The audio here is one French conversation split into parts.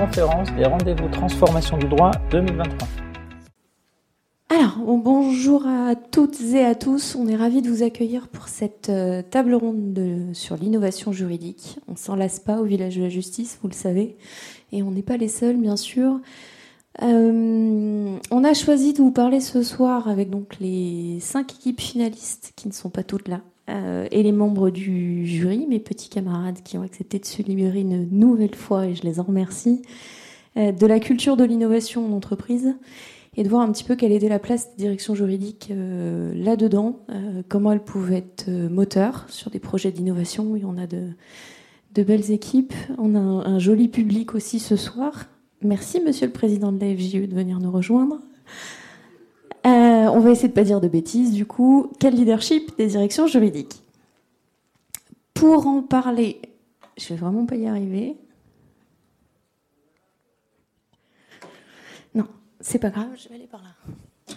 conférence des rendez-vous transformation du droit 2023. Alors, bonjour à toutes et à tous. On est ravis de vous accueillir pour cette euh, table ronde sur l'innovation juridique. On s'en lasse pas au village de la justice, vous le savez, et on n'est pas les seuls, bien sûr. Euh, on a choisi de vous parler ce soir avec donc les cinq équipes finalistes qui ne sont pas toutes là euh, et les membres du jury, mes petits camarades qui ont accepté de se libérer une nouvelle fois et je les en remercie, euh, de la culture de l'innovation en entreprise et de voir un petit peu quelle était la place des directions juridiques là-dedans, comment elles pouvaient être moteurs sur des projets d'innovation. Y en a de, belles équipes. On a un joli public aussi ce soir Merci, Monsieur le Président de la FJE, de venir nous rejoindre. Euh, on va essayer de ne pas dire de bêtises, du coup. Quel leadership des directions juridiques? Pour en parler, je vais vraiment pas y arriver. Non, c'est pas grave, je vais aller par là.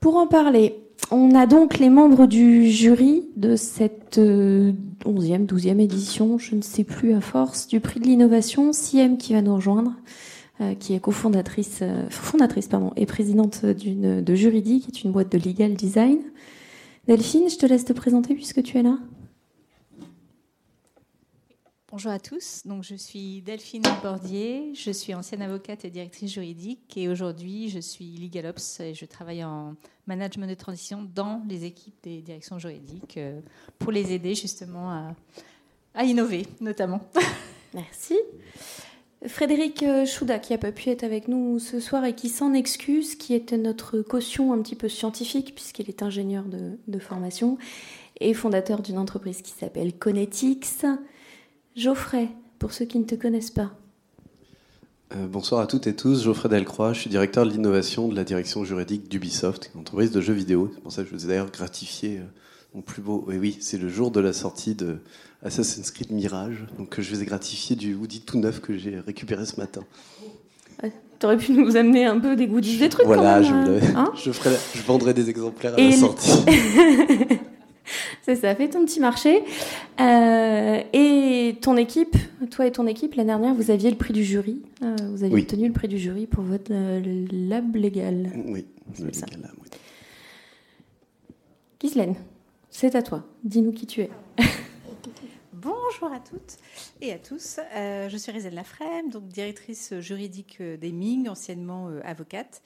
Pour en parler, on a donc les membres du jury de cette 11e, euh, 12e édition, je ne sais plus à force, du prix de l'innovation, CIEM qui va nous rejoindre, qui est cofondatrice euh, fondatrice, pardon, et présidente d'une, de Juridique, qui est une boîte de legal design. Delphine, je te laisse te présenter puisque tu es là. Bonjour à tous, donc je suis Delphine Bordier, je suis ancienne avocate et directrice juridique et aujourd'hui je suis LegalOps et je travaille en management de transition dans les équipes des directions juridiques euh, pour les aider justement à, innover notamment. Merci. Frédéric euh, Chouda qui n'a pas pu être avec nous ce soir et qui s'en excuse, qui était notre caution un petit peu scientifique puisqu'il est ingénieur de, formation et fondateur d'une entreprise qui s'appelle Conetix. Geoffrey, pour ceux qui ne te connaissent pas. Euh, bonsoir à toutes et tous, Geoffrey Delcroix, je suis directeur de l'innovation de la direction juridique d'Ubisoft, une entreprise de jeux vidéo. C'est pour ça que je vous ai d'ailleurs gratifié euh, mon plus beau. Oui, oui, c'est le jour de la sortie de Assassin's Creed Mirage, donc je vous ai gratifié du Woody tout neuf que j'ai récupéré ce matin. Tu aurais pu nous amener un peu des goodies, des trucs. Voilà, quand même, je, hein? je, ferai, je vendrai des exemplaires à la sortie. C'est ça, fait ton petit marché. Euh, et ton équipe, toi et ton équipe, l'année dernière, vous aviez le prix du jury. Euh, vous aviez obtenu le prix du jury pour votre euh, lab légal. Oui, le légal lab, oui. Ghislaine, c'est à toi. Dis-nous qui tu es. Bonjour à toutes et à tous. Euh, je suis Rizelle Lafrème, donc directrice juridique d'Eming, anciennement euh, avocate.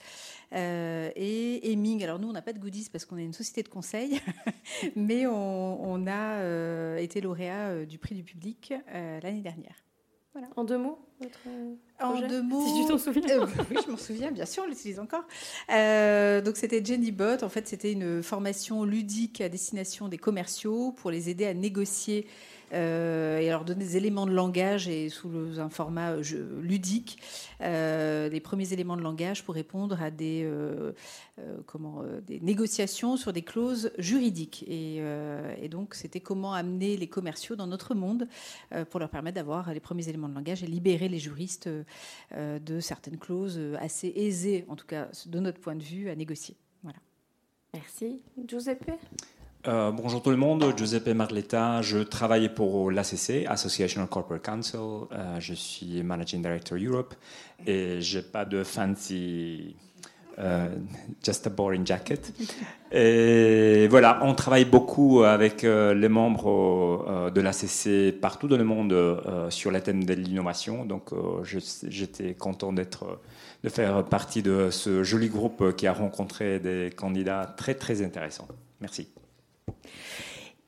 Euh, et Eming, alors nous, on n'a pas de goodies parce qu'on est une société de conseil, mais on, a été lauréat du prix du public l'année dernière. Voilà. En deux mots En deux mots. Si tu t'en souviens. oui, je m'en souviens, bien sûr, on l'utilise encore. donc, c'était Jenny Bot. En fait, c'était une formation ludique à destination des commerciaux pour les aider à négocier euh, et leur donner des éléments de langage et sous un format euh, ludique, euh, premiers éléments de langage pour répondre à des, comment, des négociations sur des clauses juridiques. Et, donc, c'était comment amener les commerciaux dans notre monde pour leur permettre d'avoir les premiers éléments de langage et libérer les juristes de certaines clauses assez aisées, en tout cas de notre point de vue, à négocier. Voilà. Merci. Giuseppe? Euh, bonjour tout le monde, Giuseppe Marletta, je travaille pour l'ACC, Association of Corporate Council, euh, je suis Managing Director Europe et j'ai pas de fancy, euh, just a boring jacket. Et voilà, on travaille beaucoup avec les membres de l'ACC partout dans le monde sur le thème de l'innovation, donc j'étais content d'être de faire partie de ce joli groupe qui a rencontré des candidats très très intéressants. Merci.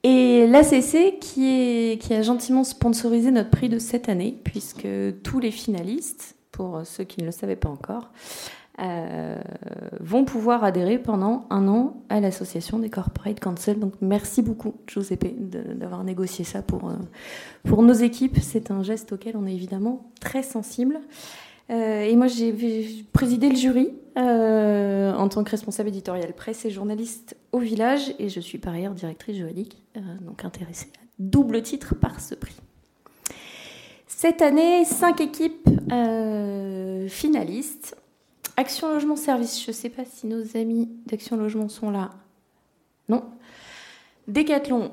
Et l'ACC qui, a gentiment sponsorisé notre prix de cette année, puisque tous les finalistes, pour ceux qui ne le savaient pas encore, euh, vont pouvoir adhérer pendant un an à l'association des Corporate Council. Donc merci beaucoup, Giuseppe, d'avoir négocié ça pour, euh, pour nos équipes. C'est un geste auquel on est évidemment très sensible. Euh, et moi, j'ai présidé le jury euh, en tant que responsable éditorial presse et journaliste au village, et je suis par ailleurs directrice juridique, euh, donc intéressée à double titre par ce prix. Cette année, cinq équipes finalistes. Action Logement Service, je ne sais pas si nos amis d'Action Logement sont là. Non. Décathlon,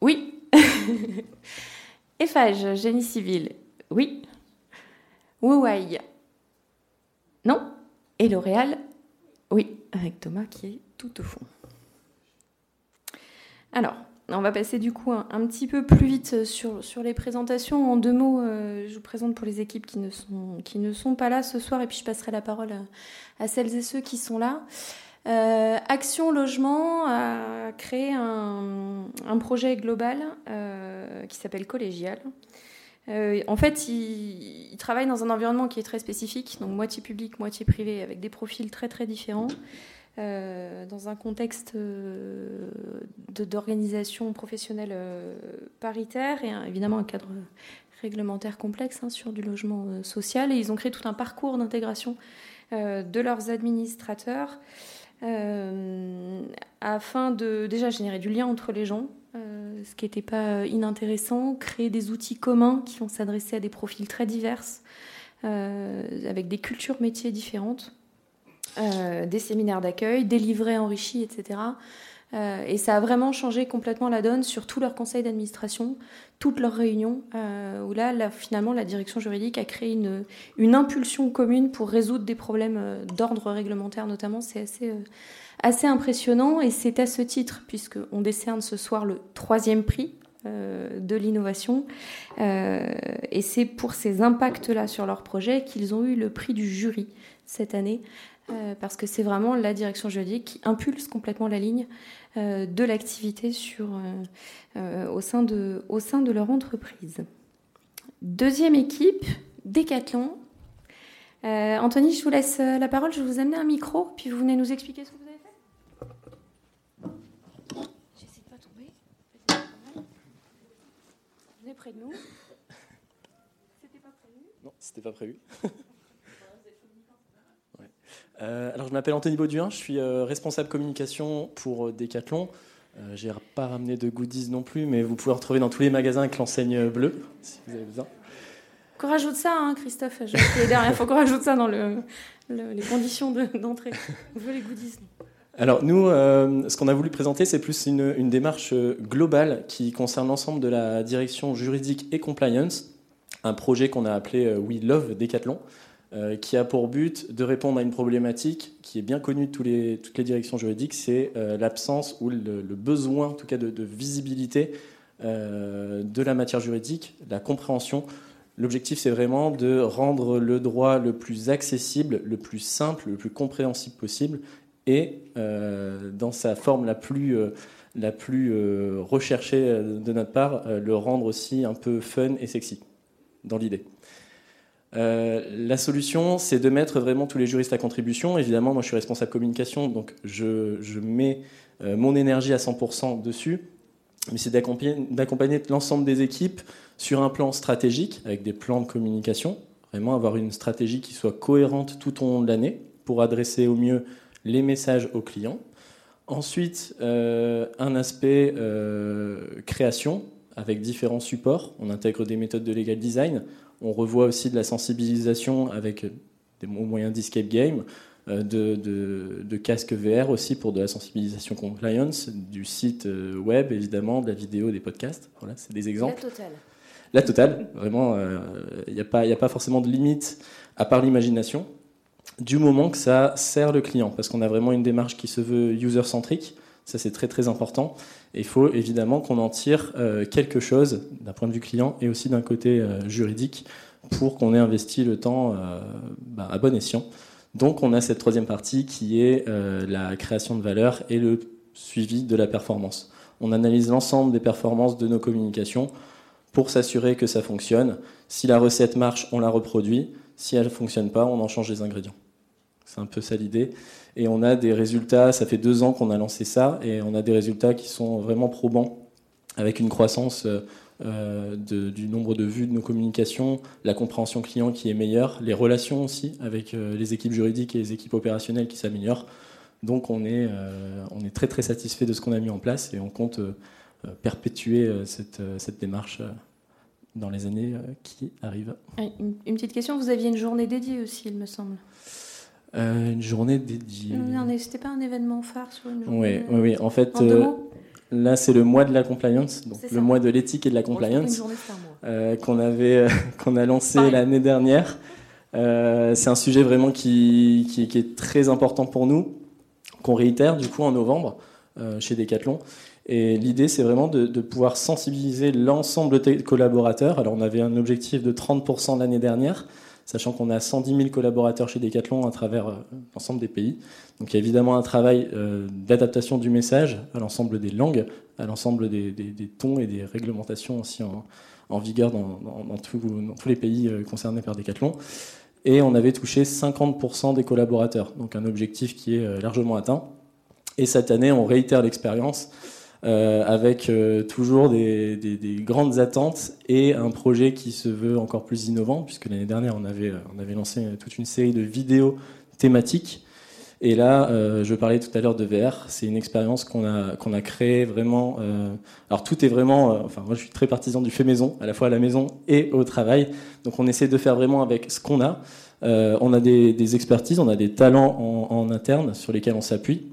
oui. Eiffage, génie civil, oui. Huawei Non? Et L'Oréal? Oui, avec Thomas qui est tout au fond. Alors, on va passer du coup un, petit peu plus vite sur, les présentations. En deux mots, euh, je vous présente pour les équipes qui ne, sont, qui ne sont pas là ce soir et puis je passerai la parole à, celles et ceux qui sont là. Euh, Action Logement a créé un, projet global euh, qui s'appelle Collégial. En fait, il, il, travaille dans un environnement qui est très spécifique, donc moitié public, moitié privé, avec des profils très très différents. Euh, dans un contexte euh, d'organisation professionnelle euh, paritaire et évidemment un cadre réglementaire complexe hein, sur du logement social. Et ils ont créé tout un parcours d'intégration de leurs administrateurs afin de déjà générer du lien entre les gens, ce qui n'était pas inintéressant, créer des outils communs qui vont s'adresser à des profils très divers, avec des cultures métiers différentes. Euh, des séminaires d'accueil, des livrets enrichis, etc. Euh, et ça a vraiment changé complètement la donne sur tous leurs conseils d'administration, toutes leurs réunions, euh, où là, finalement, la direction juridique a créé une, une impulsion commune pour résoudre des problèmes d'ordre réglementaire notamment. C'est assez, assez impressionnant et c'est à ce titre, puisqu'on décerne ce soir le troisième prix de l'innovation. et c'est pour ces impacts-là sur leur projet qu'ils ont eu le prix du jury cette année, euh, parce que c'est vraiment la direction juridique qui impulse complètement la ligne euh, de l'activité euh, au, sein de, au sein de leur entreprise. Deuxième équipe, Decathlon. Anthony, je vous laisse la parole, je vais vous amener un micro, puis vous venez nous expliquer ce que vous avez fait. J'essaie de pas tomber. Venez près de nous. C'était pas prévu? Non, c'était pas prévu. Euh, alors, je m'appelle Anthony Bauduin, je suis euh, responsable communication pour euh, Decathlon. Je n'ai pas ramené de goodies non plus, mais vous pouvez en retrouver dans tous les magasins avec l'enseigne bleue, si vous avez besoin. Qu'on rajoute ça, hein, Christophe. Il faut qu'on rajoute ça dans les conditions d'entrée. on veut les goodies. Alors nous, ce qu'on a voulu présenter, c'est plus une, démarche globale qui concerne l'ensemble de la direction juridique et compliance, un projet qu'on a appelé We Love Decathlon, euh, qui a pour but de répondre à une problématique qui est bien connue de les, toutes les directions juridiques, c'est euh, l'absence ou le, besoin, en tout cas, de, visibilité euh, de la matière juridique, la compréhension. L'objectif, c'est vraiment de rendre le droit le plus accessible, le plus simple, le plus compréhensible possible, et dans sa forme la plus, la plus recherchée de notre part, le rendre aussi un peu fun et sexy, dans l'idée. Euh, la solution, c'est de mettre vraiment tous les juristes à contribution. Évidemment, moi, je suis responsable communication, donc je, mets euh, mon énergie à 100% dessus. Mais c'est d'accompagner l'ensemble des équipes sur un plan stratégique, avec des plans de communication, vraiment avoir une stratégie qui soit cohérente tout au long de l'année pour adresser au mieux les messages aux clients. Ensuite, euh, un aspect création avec différents supports. On intègre des méthodes de legal design. On revoit aussi de la sensibilisation avec des moyens d'escape game, euh, de, casques VR aussi pour de la sensibilisation compliance, du site euh, web évidemment, de la vidéo, des podcasts. Voilà, c'est des exemples. La totale. La totale, vraiment, il n'y a, a pas forcément de limite à part l'imagination, du moment que ça sert le client, parce qu'on a vraiment une démarche qui se veut user-centrique. Ça, c'est très très important. Et il faut évidemment qu'on en tire euh, quelque chose d'un point de vue client et aussi d'un côté euh, juridique pour qu'on ait investi le temps euh, bah, à bon escient. Donc on a cette troisième partie qui est la création de valeur et le suivi de la performance. On analyse l'ensemble des performances de nos communications pour s'assurer que ça fonctionne. Si la recette marche, on la reproduit. Si elle ne fonctionne pas, on en change les ingrédients. C'est un peu ça l'idée. Et on a des résultats, ça fait deux ans qu'on a lancé ça, et on a des résultats qui sont vraiment probants, avec une croissance euh, du nombre de vues de nos communications, la compréhension client qui est meilleure, les relations aussi avec euh, les équipes juridiques et les équipes opérationnelles qui s'améliorent. Donc on est, euh, on est très très satisfait de ce qu'on a mis en place et on compte perpétuer cette, cette démarche dans les années qui arrivent. Une petite question, vous aviez une journée dédiée aussi, il me semble. Euh, une journée dédiée. C'était pas un événement phare sur une journée Oui, oui, oui. En fait, euh, là, c'est le mois de la compliance, donc le mois de l'éthique et de la compliance, euh, qu'on avait, qu'on a lancé l'année dernière. c'est un sujet vraiment qui, qui, est très important pour nous, qu'on réitère du coup en novembre chez Decathlon. Et l'idée, c'est vraiment de, de, pouvoir sensibiliser l'ensemble des collaborateurs. Alors, on avait un objectif de 30% l'année dernière sachant qu'on a 110 000 collaborateurs chez Decathlon à travers euh, l'ensemble des pays. Donc il y a évidemment un travail euh, d'adaptation du message à l'ensemble des langues, à l'ensemble des, tons et des réglementations aussi en, vigueur dans, tous les pays euh, concernés par Decathlon. Et on avait touché 50% des collaborateurs, donc un objectif qui est largement atteint. Et cette année, on réitère l'expérience euh, avec euh, toujours des, des, des, grandes attentes et un projet qui se veut encore plus innovant, puisque l'année dernière, on avait, avait lancé toute une série de vidéos thématiques. Et là, euh, je parlais tout à l'heure de VR. C'est une expérience qu'on a créée vraiment. Euh, alors tout est vraiment. Euh, enfin, moi, je suis très partisan du fait maison, à la fois à la maison et au travail. Donc, on essaie de faire vraiment avec ce qu'on a. on a des, expertises, on a des talents en, en interne sur lesquels on s'appuie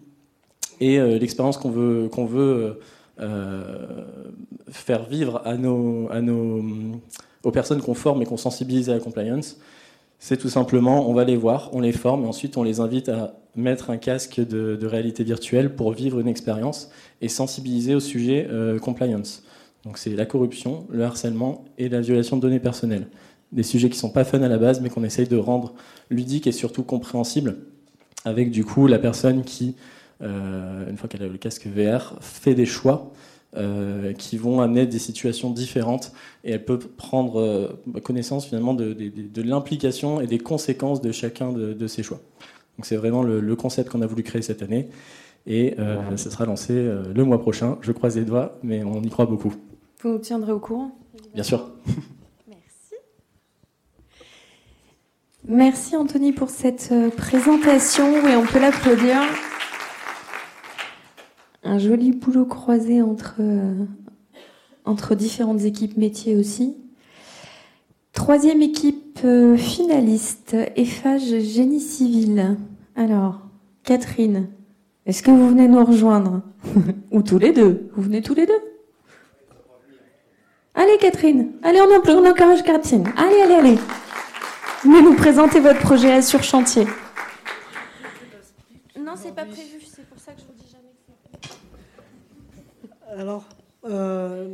et euh, l'expérience qu'on veut, veut euh, faire vivre à nos, aux personnes qu'on forme et qu'on sensibilise à la compliance, c'est tout simplement, on va les voir, on les forme, et ensuite on les invite à mettre un casque de, réalité virtuelle pour vivre une expérience et sensibiliser au sujet euh, compliance. Donc c'est la corruption, le harcèlement et la violation de données personnelles. Des sujets qui sont pas fun à la base, mais qu'on essaye de rendre ludiques et surtout compréhensibles, avec du coup la personne qui euh, une fois qu'elle a le casque VR, fait des choix euh, qui vont amener des situations différentes et elle peut prendre euh, connaissance finalement de, l'implication et des conséquences de chacun de, ses choix. Donc c'est vraiment le, concept qu'on a voulu créer cette année et ce sera lancé le mois prochain. Je croise les doigts, mais on y croit beaucoup. Vous nous tiendrez au courant? Bien sûr. Merci. Merci Anthony pour cette présentation et on peut l'applaudir un joli boulot croisé entre, euh, entre différentes équipes métiers aussi. Troisième équipe euh, finaliste, EFAGE Génie Civil. Alors, Catherine, est-ce que vous venez nous rejoindre Ou tous les deux Vous venez tous les deux Allez Catherine, allez on, on encourage Catherine. Allez, allez, allez. Venez nous présenter votre projet sur chantier. Non, c'est pas prévu. Alors, euh,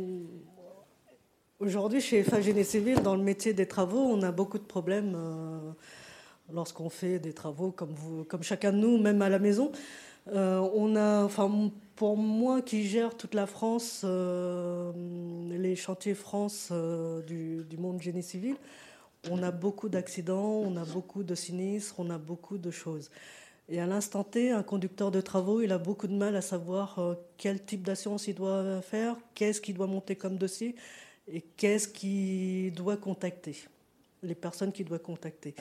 aujourd'hui, chez FAGN Civil, dans le métier des travaux, on a beaucoup de problèmes euh, lorsqu'on fait des travaux comme, vous, comme chacun de nous, même à la maison. Euh, on a, enfin, pour moi qui gère toute la France, les chantiers France du, du, monde génie civil, on a beaucoup d'accidents, on a beaucoup de sinistres, on a beaucoup de choses. Et à l'instant T, un conducteur de travaux, il a beaucoup de mal à savoir euh, quel type d'assurance il doit faire, qu'est-ce qu'il doit monter comme dossier et qu'est-ce qu'il doit contacter, les personnes qu'il doit contacter.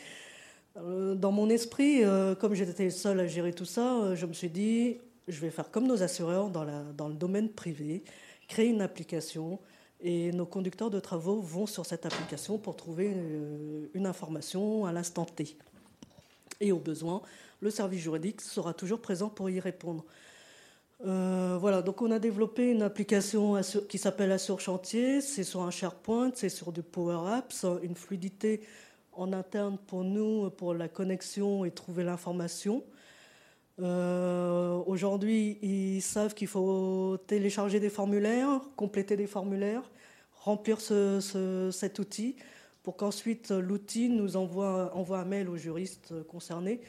Euh, dans mon esprit, euh, comme j'étais seul à gérer tout ça, je me suis dit, je vais faire comme nos assureurs dans le domaine privé, créer une application et nos conducteurs de travaux vont sur cette application pour trouver une information à l'instant T. Et au besoin, le service juridique sera toujours présent pour y répondre. Euh, voilà, donc on a développé une application qui s'appelle Assure Chantier. C'est sur un SharePoint, c'est sur du Power Apps, une fluidité en interne pour nous, pour la connexion et trouver l'information. Euh, aujourd'hui, ils savent qu'il faut télécharger des formulaires, compléter des formulaires, remplir cet outil pour qu'ensuite l'outil nous envoie, envoie un mail aux juristes concernés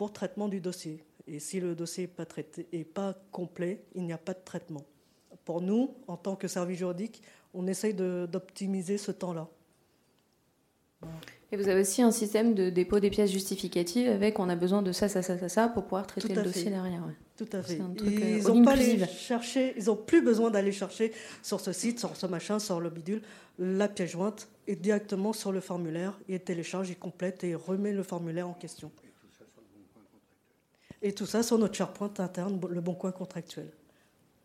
pour traitement du dossier. Et si le dossier n'est pas, traité, et pas complet, il n'y a pas de traitement. Pour nous, en tant que service juridique, on essaye d'optimiser ce temps-là. Et vous avez aussi un système de dépôt des pièces justificatives avec on a besoin de ça, ça, ça, ça, ça pour pouvoir traiter le dossier derrière. Tout à fait. ils n'ont pas chercher, ils ont plus besoin d'aller chercher sur ce site, sur ce machin, sur le bidule, la pièce jointe et directement sur le formulaire. Il télécharge, il complète et remet le formulaire en question. Et tout ça sur notre SharePoint interne, le bon coin contractuel.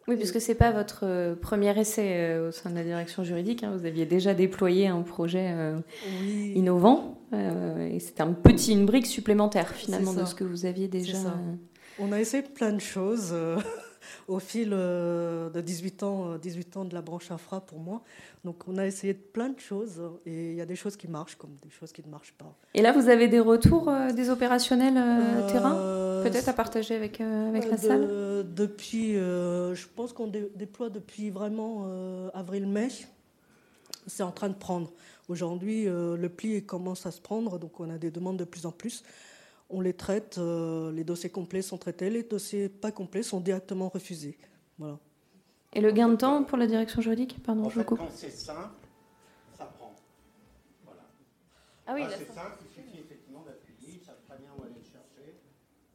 Oui, puisque ce n'est pas votre euh, premier essai euh, au sein de la direction juridique. Hein. Vous aviez déjà déployé un projet euh, innovant. et c'était un petit, une brique supplémentaire finalement de ce que vous aviez déjà. On a essayé plein de choses. Au fil de 18 ans, 18 ans de la branche infra pour moi. Donc on a essayé plein de choses et il y a des choses qui marchent comme des choses qui ne marchent pas. Et là, vous avez des retours des opérationnels terrain Peut-être à partager avec, avec la salle Depuis, je pense qu'on déploie depuis vraiment avril-mai. C'est en train de prendre. Aujourd'hui, le pli commence à se prendre, donc on a des demandes de plus en plus on les traite, euh, les dossiers complets sont traités, les dossiers pas complets sont directement refusés. Voilà. Et le gain de temps pour la direction juridique Pardon, je Quand c'est simple, ça prend. Voilà. Ah oui, c'est simple, il suffit effectivement d'appuyer, ça savent très bien où aller le chercher.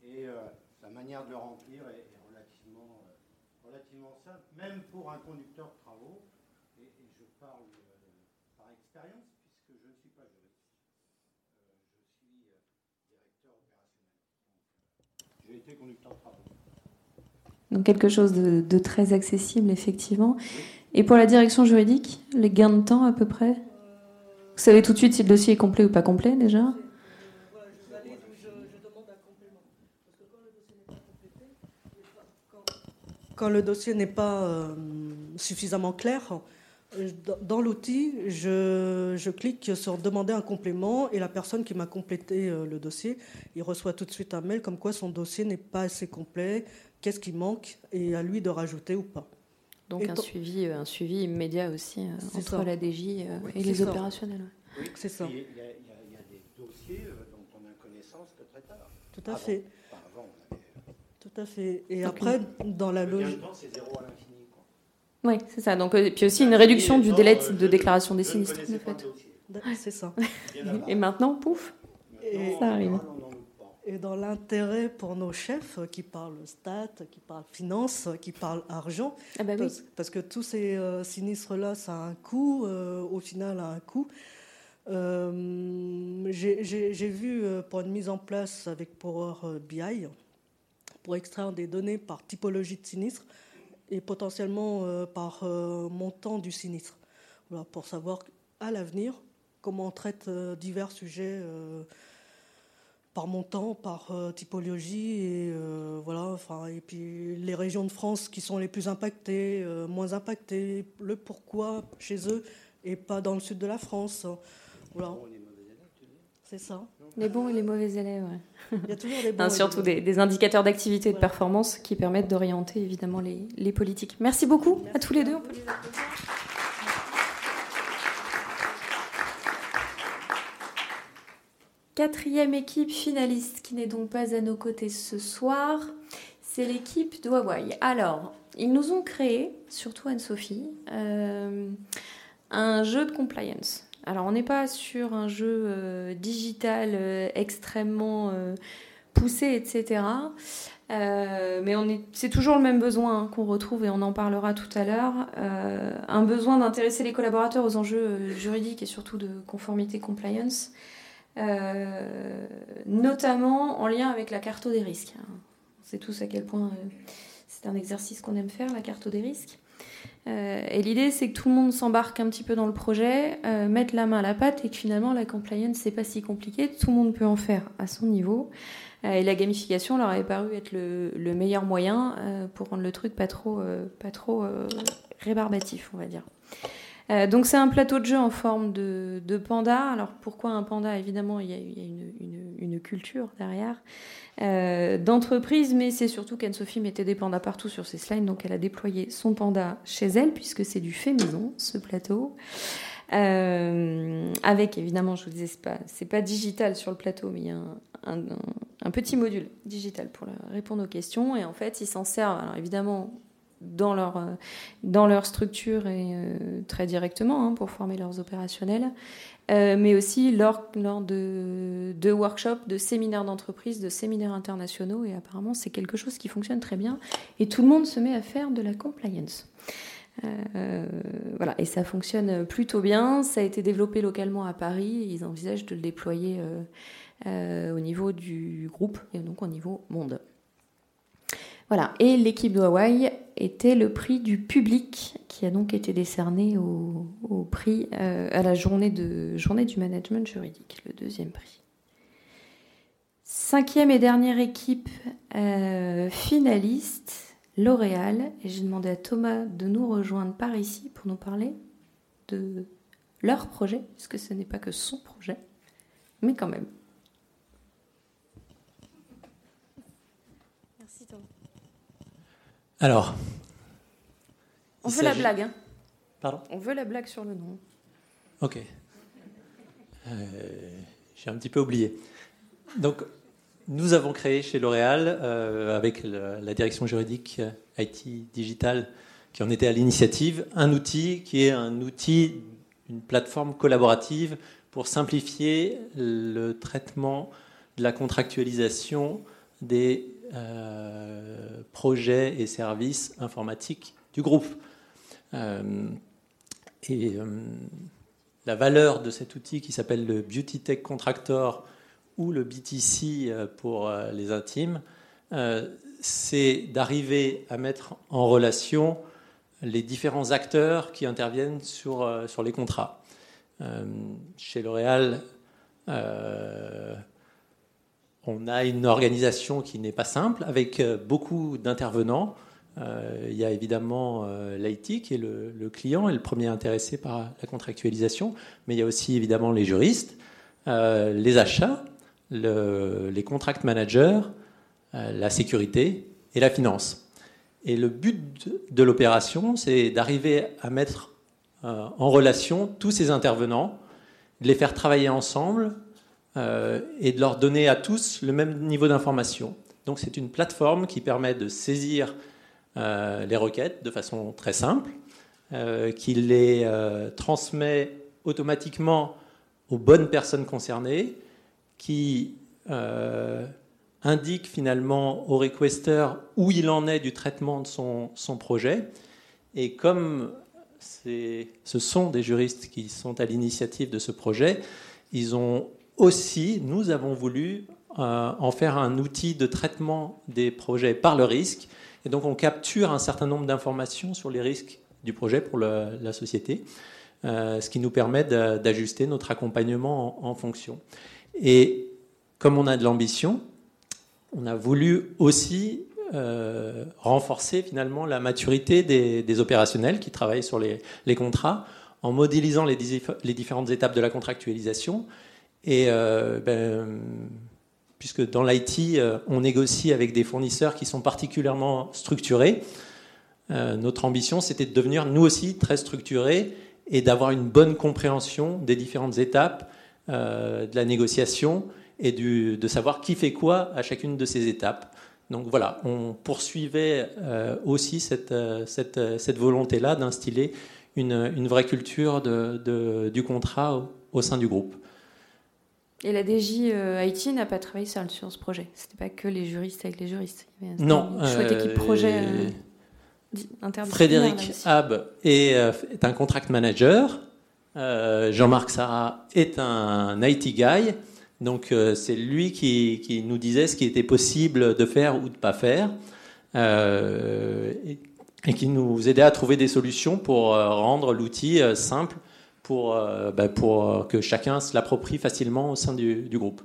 Et euh, la manière de le remplir est, relativement, euh, relativement simple, même pour un conducteur de travaux. Et, je parle par expérience. Donc quelque chose de, très accessible, effectivement. Et pour la direction juridique, les gains de temps à peu près? Vous savez tout de suite si le dossier est complet ou pas complet déjà? Quand le dossier n'est pas euh, suffisamment clair, dans l'outil, je, clique sur demander un complément et la personne qui m'a complété euh, le dossier, il reçoit tout de suite un mail comme quoi son dossier n'est pas assez complet, qu'est-ce qui manque et à lui de rajouter ou pas. Donc un, suivi, euh, un suivi immédiat aussi euh, entre la DJ et les opérationnels. Oui, c'est ça. Il y, a, des dossiers dont on a connaissance que très tard. Tout à fait. Tout à fait. Et après, dans la logique. c'est zéro à l'infini. Oui, c'est ça. Donc, euh, puis aussi une réduction du délai de déclaration des sinistres, de fait. C'est ça. Et maintenant, pouf, ça arrive. Et dans l'intérêt pour nos chefs qui parlent stats, qui parlent finance, qui parlent argent, ah bah parce, que tous ces euh, sinistres-là, ça a un coût, euh, au final, a un coût. J'ai vu pour une mise en place avec Power BI, pour extraire des données par typologie de sinistre, et potentiellement euh, par euh, montant du sinistre. Voilà, pour savoir à l'avenir comment on traite euh, divers sujets par montant, par typologie et voilà. Enfin, et puis les régions de France qui sont les plus impactées, moins impactées, le pourquoi chez eux et pas dans le sud de la France. Voilà. C'est ça. Les bons et les mauvais élèves. Il y a toujours des bons. surtout des, indicateurs d'activité et de performance qui permettent d'orienter évidemment les, politiques. Merci beaucoup à tous les deux. Quatrième équipe finaliste qui n'est donc pas à nos côtés ce soir, c'est l'équipe de Hawaii. Alors, ils nous ont créé, surtout Anne-Sophie, euh, un jeu de compliance. Alors on n'est pas sur un jeu euh, digital euh, extrêmement euh, poussé, etc. mais c'est toujours le même besoin hein, qu'on retrouve et on en parlera tout à l'heure. un besoin d'intéresser les collaborateurs aux enjeux juridiques et surtout de conformité compliance, notamment en lien avec la carte des risques. On sait tous à quel point c'est un exercice qu'on aime faire, la carte des risques. Euh, et l'idée, c'est que tout le monde s'embarque un petit peu dans le projet, euh, mette la main à la pâte et que finalement, la compliance, c'est pas si compliqué. Tout le monde peut en faire à son niveau. Euh, et la gamification leur avait paru être le, meilleur moyen pour rendre le truc pas trop, pas trop rébarbatif, on va dire. Donc c'est un plateau de jeu en forme de, panda. Alors pourquoi un panda? Évidemment, il y a, une, culture derrière. Euh, d'entreprise, mais c'est surtout qu'Anne-Sophie mettait des pandas partout sur ses slides, donc elle a déployé son panda chez elle, puisque c'est du fait maison, ce plateau. Euh, avec évidemment, je vous disais, c'est pas, pas digital sur le plateau, mais il y a un, petit module digital pour répondre aux questions. Et en fait, ils s'en servent, alors évidemment, dans leur, dans leur structure et euh, très directement hein, pour former leurs opérationnels. Euh, mais aussi lors, lors de, de, workshops, de séminaires d'entreprise, de séminaires internationaux. Et apparemment, c'est quelque chose qui fonctionne très bien. Et tout le monde se met à faire de la compliance. Euh, voilà, et ça fonctionne plutôt bien. Ça a été développé localement à Paris. Ils envisagent de le déployer euh, au niveau du groupe et donc au niveau monde. Voilà, et l'équipe de était le prix du public qui a donc été décerné au, prix euh, à la journée, du management juridique, le deuxième prix. Cinquième et dernière équipe euh, finaliste, L'Oréal. Et j'ai demandé à Thomas de nous rejoindre par ici pour nous parler de leur projet, puisque ce n'est pas que son projet, mais quand même. Merci Thomas. Alors. On veut la blague, hein Pardon On veut la blague sur le nom. Ok. Euh, J'ai un petit peu oublié. Donc, nous avons créé chez L'Oréal, euh, avec le- la direction juridique euh, IT Digital, qui en était à l'initiative, un outil qui est un outil, une plateforme collaborative pour simplifier le traitement de la contractualisation des euh, projets et services informatiques du groupe. Euh, et euh, la valeur de cet outil qui s'appelle le Beauty Tech Contractor ou le BTC pour les intimes, c'est d'arriver à mettre en relation les différents acteurs qui interviennent sur, sur les contrats. Chez L'Oréal, on a une organisation qui n'est pas simple, avec euh, beaucoup d'intervenants. Euh, il y a évidemment euh, l'IT qui est le, client et le premier intéressé par la contractualisation, mais il y a aussi évidemment les juristes, euh, les achats, le- les contract managers, la sécurité et la finance. Et le but de- l'opération, c'est d'arriver à mettre en relation tous ces intervenants, de les faire travailler ensemble euh, et de leur donner à tous le même niveau d'information. Donc c'est une plateforme qui permet de saisir euh, les requêtes de façon très simple, euh, qui les transmet automatiquement aux bonnes personnes concernées, qui indique finalement au requester où il en est du traitement de son, son projet. Et comme ce sont des juristes qui sont à l'initiative de ce projet, ils ont aussi, nous avons voulu euh, en faire un outil de traitement des projets par le risque. Et donc on capture un certain nombre d'informations sur les risques du projet pour la société, euh, ce qui nous permet d'ajuster notre accompagnement en, fonction. Et comme on a de l'ambition, on a voulu aussi euh, renforcer finalement la maturité des, opérationnels qui travaillent sur les, contrats en modélisant les différentes étapes de la contractualisation. Et euh, ben, puisque dans l'IT, euh, on négocie avec des fournisseurs qui sont particulièrement structurés, euh, notre ambition, c'était de devenir nous aussi très structurés et d'avoir une bonne compréhension des différentes étapes de la négociation et du- de savoir qui fait quoi à chacune de ces étapes. Donc voilà, on poursuivait aussi cette, cette, volonté-là d'instiller une, une vraie culture de- de- du contrat au sein du groupe. Et la DJ euh, IT n'a pas travaillé seule sur ce projet. C'était pas que les juristes avec les juristes. Non, une chouette équipe projet euh, euh, interdisciplinaire, là Frédéric. Hab est, euh, est un contract manager. Euh, Jean-Marc Sarah est un IT guy. Donc euh, c'est lui qui, qui nous disait ce qui était possible de faire ou de pas faire. Euh, et, et qui nous aidait à trouver des solutions pour euh, rendre l'outil euh, simple pour, euh, bah, pour euh, que chacun se l'approprie facilement au sein du, du groupe.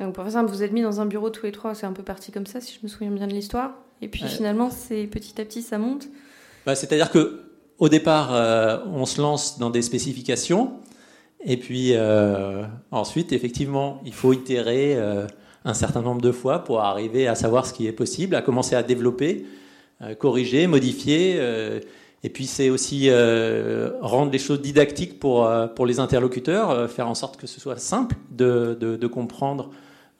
Donc, pour faire simple, vous êtes mis dans un bureau tous les trois, c'est un peu parti comme ça, si je me souviens bien de l'histoire. Et puis Ouais. finalement, c'est petit à petit, ça monte. Bah, C'est-à-dire que au départ, euh, on se lance dans des spécifications, et puis euh, ensuite, effectivement, il faut itérer euh, un certain nombre de fois pour arriver à savoir ce qui est possible, à commencer à développer, corriger, modifier. Et puis c'est aussi euh, rendre les choses didactiques pour, euh, pour les interlocuteurs, euh, faire en sorte que ce soit simple de, de- comprendre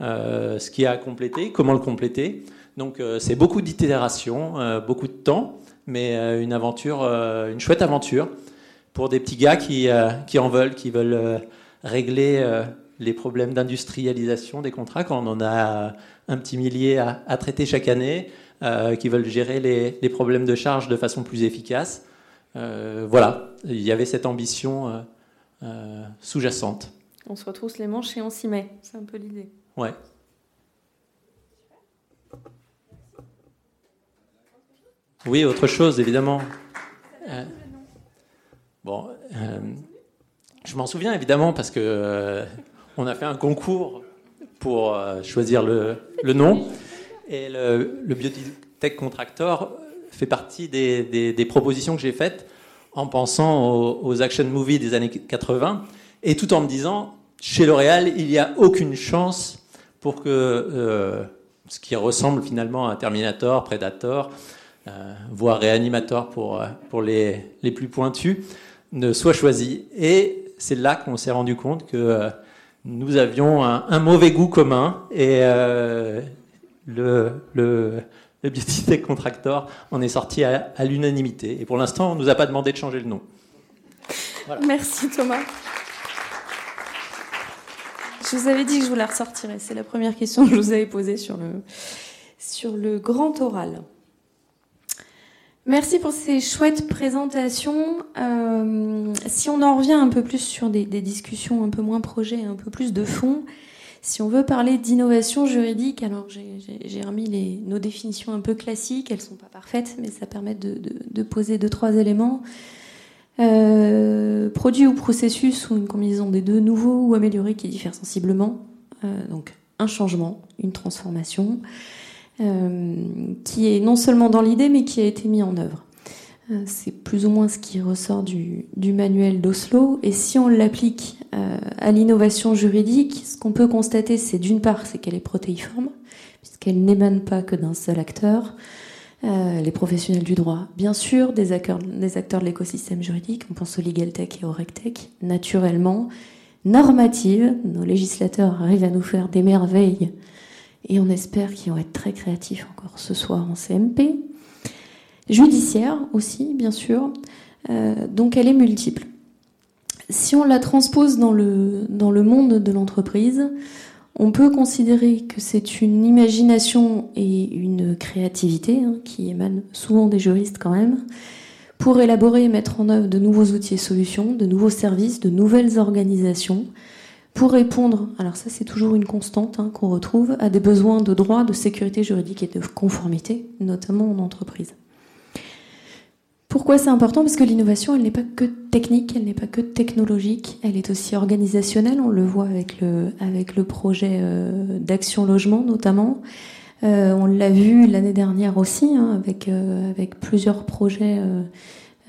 ce qu'il y a à compléter, comment le compléter. Donc c'est beaucoup d'itération, beaucoup de temps, mais une aventure, une chouette aventure pour des petits gars qui, qui en veulent, qui veulent régler les problèmes d'industrialisation des contrats quand on en a un petit millier à traiter chaque année, euh, qui veulent gérer les, les problèmes de charge de façon plus efficace. Euh, voilà, il y avait cette ambition euh, sous-jacente. On se retrousse les manches et on s'y met. C'est un peu l'idée. Ouais. Oui, autre chose, évidemment. Bon, je m'en souviens évidemment parce que euh, on a fait un concours pour euh, choisir le, le nom et le, le Biotech Contractor fait partie des, propositions que j'ai faites en pensant aux, action movies des années 80 et tout en me disant, chez L'Oréal, il n'y a aucune chance pour que euh, ce qui ressemble finalement à Terminator, Predator, euh, voire Reanimator pour, euh, pour les, les, plus pointus, ne soit choisi. Et c'est là qu'on s'est rendu compte que nous avions un, mauvais goût commun et le, le, le Beauty Contractor en est sorti à, l'unanimité. Et pour l'instant, on ne nous a pas demandé de changer le nom. Merci Thomas. Je vous avais dit que je vous la ressortirais. C'est la première question que je vous avais posée sur le, sur le grand oral. Merci pour ces chouettes présentations. Euh, si on en revient un peu plus sur des, des, discussions un peu moins projet, un peu plus de fond, si on veut parler d'innovation juridique, alors j'ai remis les, nos définitions un peu classiques, elles sont pas parfaites, mais ça permet de, de, de poser deux, trois éléments. Euh, produit ou processus ou une combinaison des deux, nouveaux ou améliorés qui diffèrent sensiblement. Euh, donc un changement, une transformation, euh, qui est non seulement dans l'idée, mais qui a été mis en œuvre. Euh, c'est plus ou moins ce qui ressort du, manuel d'Oslo. Et si on l'applique euh, à l'innovation juridique, ce qu'on peut constater, c'est d'une part, c'est qu'elle est protéiforme, puisqu'elle n'émane pas que d'un seul acteur. Euh, les professionnels du droit, bien sûr, des acteurs, des acteurs de l'écosystème juridique, on pense au Legal Tech et au RegTech, naturellement, normative, nos législateurs arrivent à nous faire des merveilles, et on espère qu'ils vont être très créatifs encore ce soir en CMP, judiciaire aussi, bien sûr. Euh, donc elle est multiple. Si on la transpose dans le, monde de l'entreprise, on peut considérer que c'est une imagination et une créativité hein, qui émanent souvent des juristes quand même, pour élaborer et mettre en œuvre de nouveaux outils et solutions, de nouveaux services, de nouvelles organisations, pour répondre, alors ça c'est toujours une constante hein, qu'on retrouve, à des besoins de droit, de sécurité juridique et de conformité, notamment en entreprise. Pourquoi c'est important? Parce que l'innovation, elle n'est pas que technique, elle n'est pas que technologique, elle est aussi organisationnelle. On le voit avec le, projet euh, d'action logement notamment. Euh, on l'a vu l'année dernière aussi, hein, avec, euh, avec plusieurs projets,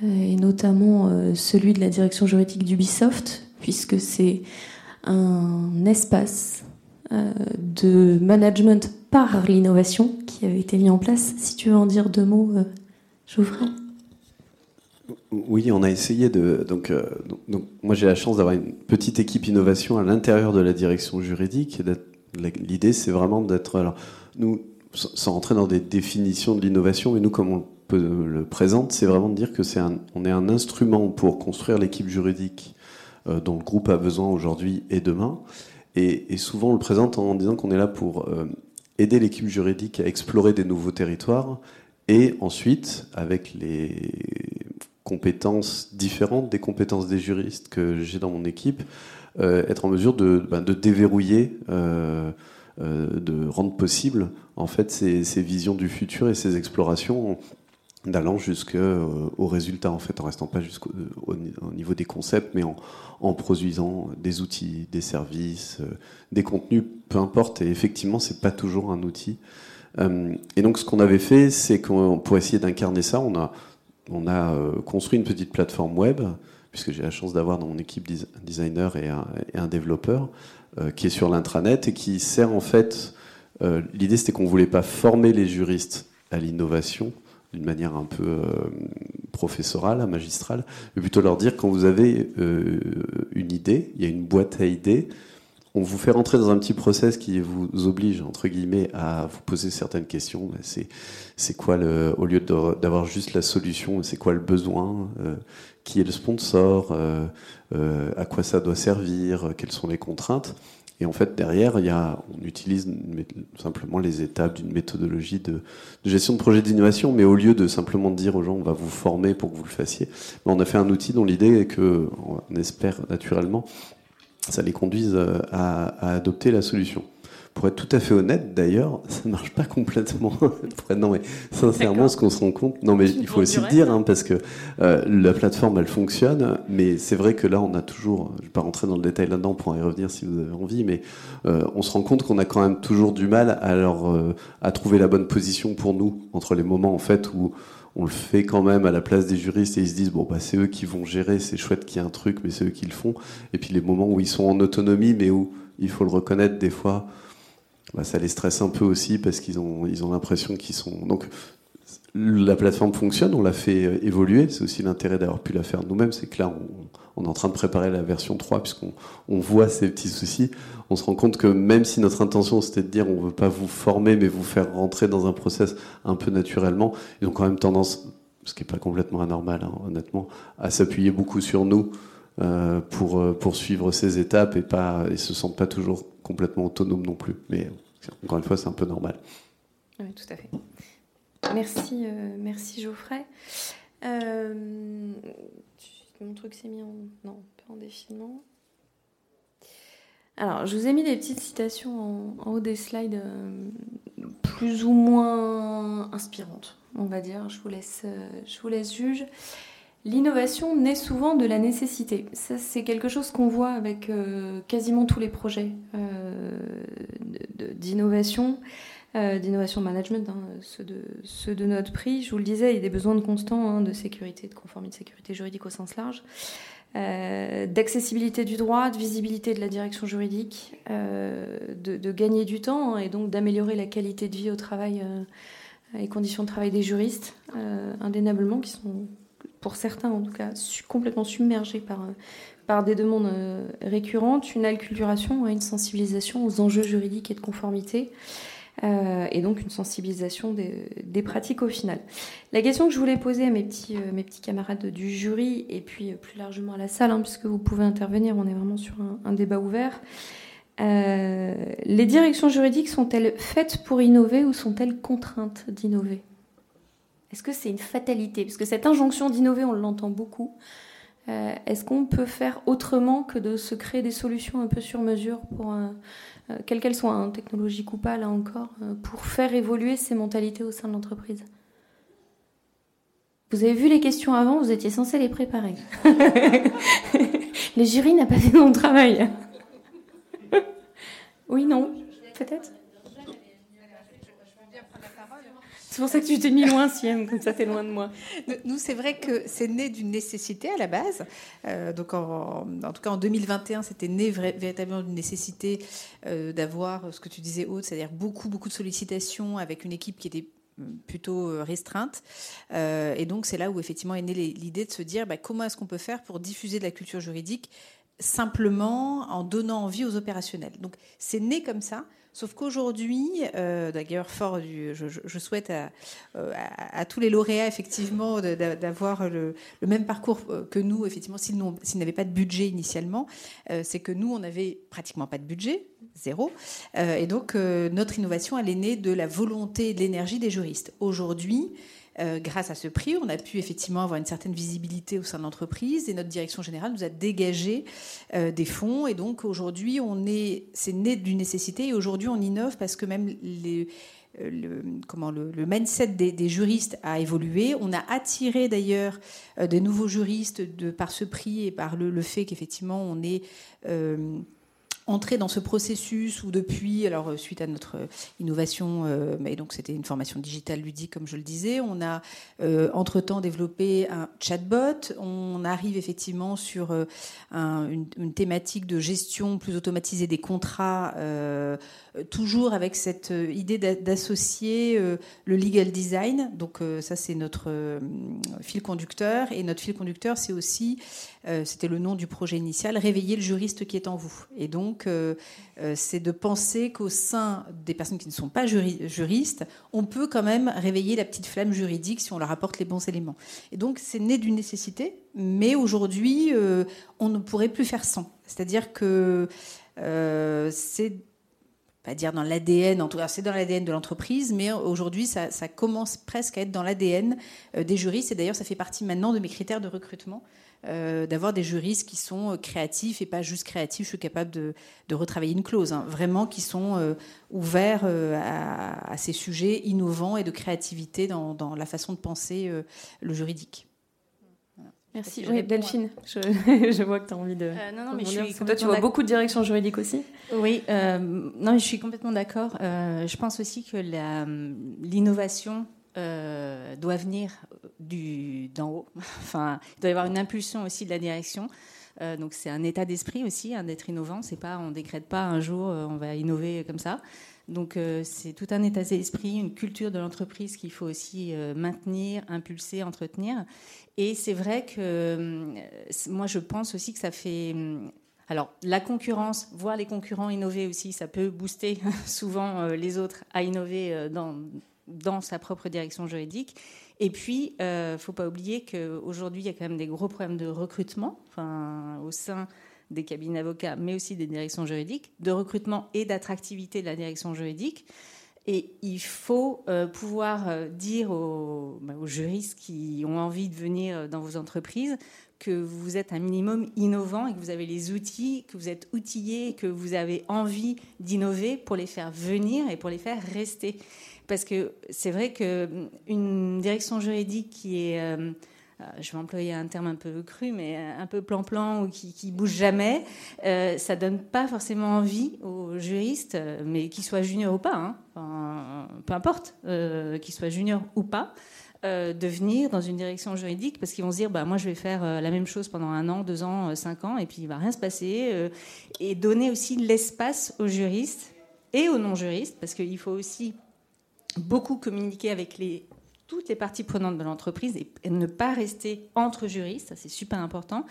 et notamment celui de la direction juridique d'Ubisoft, puisque c'est un espace de management par l'innovation qui avait été mis en place. Si tu veux en dire deux mots, j'ouvre. Oui, on a essayé de. Donc, euh, donc, moi, j'ai la chance d'avoir une petite équipe innovation à l'intérieur de la direction juridique. L'idée, c'est vraiment d'être. Alors, nous, sans rentrer dans des définitions de l'innovation, mais nous, comme on le présente, c'est vraiment de dire que c'est on est un instrument pour construire l'équipe juridique euh, dont le groupe a besoin aujourd'hui et demain. Et, souvent, on le présente en disant qu'on est là pour euh, aider l'équipe juridique à explorer des nouveaux territoires et ensuite, avec les compétences différentes des compétences des juristes que j'ai dans mon équipe, euh, être en mesure de, de déverrouiller, euh, euh, de rendre possible en fait ces, visions du futur et ces explorations d'allant jusqu'au résultat en fait, en restant pas jusqu'au au, niveau des concepts, mais en, en, produisant des outils, des services, des contenus, peu importe. Et effectivement, c'est pas toujours un outil. et donc, ce qu'on avait fait, c'est qu'on pour essayer d'incarner ça, on a on a euh, construit une petite plateforme web, puisque j'ai la chance d'avoir dans mon équipe un designer et un, développeur, euh, qui est sur l'intranet et qui sert en fait. Euh, l'idée c'était qu'on voulait pas former les juristes à l'innovation d'une manière un peu professorale, magistrale, mais plutôt leur dire quand vous avez une idée, il y a une boîte à idées, on vous fait rentrer dans un petit process qui vous oblige, entre guillemets, à vous poser certaines questions. C'est, quoi au lieu d'avoir juste la solution, c'est quoi le besoin, euh, qui est le sponsor, euh, euh, à quoi ça doit servir, quelles sont les contraintes. Et en fait, derrière, y a, on utilise simplement les étapes d'une méthodologie de, de, gestion de projet d'innovation, mais au lieu de simplement dire aux gens, on va vous former pour que vous le fassiez, on a fait un outil dont l'idée est que, on espère naturellement, ça les conduise euh, à, adopter la solution. Pour être tout à fait honnête, d'ailleurs, ça ne marche pas complètement. non, mais sincèrement, ce qu'on se rend compte, non, mais il faut aussi le dire, hein, parce que euh, la plateforme, elle fonctionne, mais c'est vrai que là, on a toujours, je ne vais pas rentrer dans le détail là-dedans pour y revenir si vous avez envie, mais euh, on se rend compte qu'on a quand même toujours du mal à, leur, à trouver la bonne position pour nous entre les moments en fait où on le fait quand même à la place des juristes et ils se disent bon bah c'est eux qui vont gérer, c'est chouette qu'il y ait un truc, mais c'est eux qui le font. Et puis les moments où ils sont en autonomie, mais où il faut le reconnaître des fois, bah, ça les stresse un peu aussi parce qu'ils ont ont l'impression qu'ils sont donc la plateforme fonctionne, on l'a fait euh, évoluer. C'est aussi l'intérêt d'avoir pu la faire nous-mêmes. C'est que là, on, est en train de préparer la version 3, puisqu'on on voit ces petits soucis. On se rend compte que même si notre intention c'était de dire on veut pas vous former, mais vous faire rentrer dans un process un peu naturellement, ils ont quand même tendance, ce qui n'est pas complètement anormal, hein, honnêtement, à s'appuyer beaucoup sur nous euh, pour euh, poursuivre ces étapes et pas et se sentent pas toujours complètement autonomes non plus. Mais encore une fois, c'est un peu normal. Oui, tout à fait. Merci, euh, merci Geoffrey. Mon truc s'est mis en. Non, pas en défilement. Alors, je vous ai mis des petites citations en, haut des slides euh, plus ou moins inspirantes, on va dire. Je vous laisse, je vous laisse. L'innovation naît souvent de la nécessité. Ça, c'est quelque chose qu'on voit avec quasiment tous les projets d'innovation. Euh, d'innovation management, hein, ceux, de, ceux, de, notre prix. Je vous le disais, il y a des besoins de constant hein, de sécurité, de conformité, de sécurité juridique au sens large, euh, d'accessibilité du droit, de visibilité de la direction juridique, euh, de, gagner du temps hein, et donc d'améliorer la qualité de vie au travail et conditions de travail des juristes, indéniablement, qui sont, pour certains en tout cas, complètement submergés par par des demandes récurrentes, une acculturation, une sensibilisation aux enjeux juridiques et de conformité, euh, et donc une sensibilisation des, pratiques au final. La question que je voulais poser à mes petits, euh, mes petits camarades du jury et puis euh, plus largement à la salle, hein, puisque vous pouvez intervenir, on est vraiment sur un, débat ouvert. les directions juridiques sont-elles faites pour innover ou sont-elles contraintes d'innover? Est-ce que c'est une fatalité? Parce que cette injonction d'innover, on l'entend beaucoup. Est-ce qu'on peut faire autrement que de se créer des solutions un peu sur mesure pour euh, quelle qu'elle soit, hein, technologique ou pas, là encore, euh, pour faire évoluer ces mentalités au sein de l'entreprise Vous avez vu les questions avant, vous étiez censé les préparer. les jurys n'ont pas fait mon travail. oui, non, peut-être C'est pour ça que tu t'es mis loin, Siem, comme ça t'es loin de moi. Nous, c'est vrai que c'est né d'une nécessité à la base. Euh, donc, en, tout cas, en 2021, c'était né véritablement d'une nécessité euh, d'avoir ce que tu disais, Aude, c'est-à-dire beaucoup, beaucoup de sollicitations avec une équipe qui était hum, plutôt euh, restreinte. et donc, c'est là où effectivement est née l'idée de se dire bah, comment est-ce qu'on peut faire pour diffuser de la culture juridique simplement en donnant envie aux opérationnels. Donc, c'est né comme ça. Sauf qu'aujourd'hui, euh, d'ailleurs, fort je, souhaite à, euh, tous les lauréats effectivement d'avoir le, même parcours euh, que nous, effectivement, s'ils n'avaient pas de budget initialement, c'est que nous, on n'avait pratiquement pas de budget, zéro, et donc notre innovation, elle est née de la volonté et de l'énergie des juristes. Aujourd'hui, euh, grâce à ce prix, on a pu effectivement avoir une certaine visibilité au sein de l'entreprise et notre direction générale nous a dégagé euh, des fonds. Et donc aujourd'hui, on est, c'est né d'une nécessité et aujourd'hui on innove parce que même euh, le, comment, le, mindset des, juristes a évolué. On a attiré d'ailleurs des nouveaux juristes par ce prix et par le, fait qu'effectivement on est entrer dans ce processus où depuis, alors euh, suite à notre euh, innovation, euh, mais donc c'était une formation digitale ludique comme je le disais, on a entre-temps développé un chatbot, on arrive effectivement sur une, thématique de gestion plus automatisée des contrats, toujours avec cette idée d'associer le legal design, donc ça c'est notre fil conducteur, et notre fil conducteur c'est aussi euh, c'était le nom du projet initial, réveiller le juriste qui est en vous. Et donc, euh, euh, c'est de penser qu'au sein des personnes qui ne sont pas juristes, on peut quand même réveiller la petite flamme juridique si on leur apporte les bons éléments. Et donc, c'est né d'une nécessité, mais aujourd'hui, on ne pourrait plus faire sans. C'est-à-dire que c'est pas dire dans l'ADN, en tout cas c'est dans l'ADN de l'entreprise, mais aujourd'hui ça, ça, commence presque à être dans l'ADN des juristes, et d'ailleurs ça fait partie maintenant de mes critères de recrutement. Euh, d'avoir des juristes qui sont euh, créatifs et pas juste créatifs, je suis capable de, retravailler une clause, hein. vraiment qui sont euh, ouverts à, ces sujets innovants et de créativité dans, la façon de penser le juridique. Merci. Delphine, je, vois que tu as envie de. non, non, mais je suis toi, tu vois beaucoup de directions juridiques aussi. Oui, non, je suis complètement d'accord. je pense aussi que l'innovation euh, doit venir du, d'en haut. enfin, il doit y avoir une impulsion aussi de la direction. Euh, donc c'est un état d'esprit aussi, hein, d'être innovant. C'est pas, on décrète pas un jour, euh, on va innover comme ça. Donc c'est tout un état d'esprit, une culture de l'entreprise qu'il faut aussi maintenir, impulser, entretenir. Et c'est vrai que moi je pense aussi que ça fait alors, la concurrence, voir les concurrents innover aussi, ça peut booster souvent les autres à innover dans, dans sa propre direction juridique. Et puis, il euh, ne faut pas oublier qu'aujourd'hui, il y a quand même des gros problèmes de recrutement enfin, au sein des cabinets d'avocats, mais aussi des directions juridiques, de recrutement et d'attractivité de la direction juridique. Et il faut euh, pouvoir euh, dire aux, bah, aux, juristes qui ont envie de venir dans vos entreprises que vous êtes un minimum innovant et que vous avez les outils, que vous êtes outillés, que vous avez envie d'innover pour les faire venir et pour les faire rester. Parce que c'est vrai qu'une direction juridique qui est, euh, euh, je vais employer un terme un peu cru, mais un peu plan-plan ou qui, qui bouge jamais, euh, ça donne pas forcément envie aux juristes, mais qu'ils soient juniors ou pas, hein, peu importe, euh, qu'ils soient juniors ou pas, de venir dans une direction juridique parce qu'ils vont se dire bah, moi je vais faire la même chose pendant un an, deux ans, cinq ans et puis il va rien se passer et donner aussi l'espace aux juristes et aux non-juristes parce qu'il faut aussi beaucoup communiquer avec toutes les parties prenantes de l'entreprise et, ne pas rester entre juristes, ça c'est super important,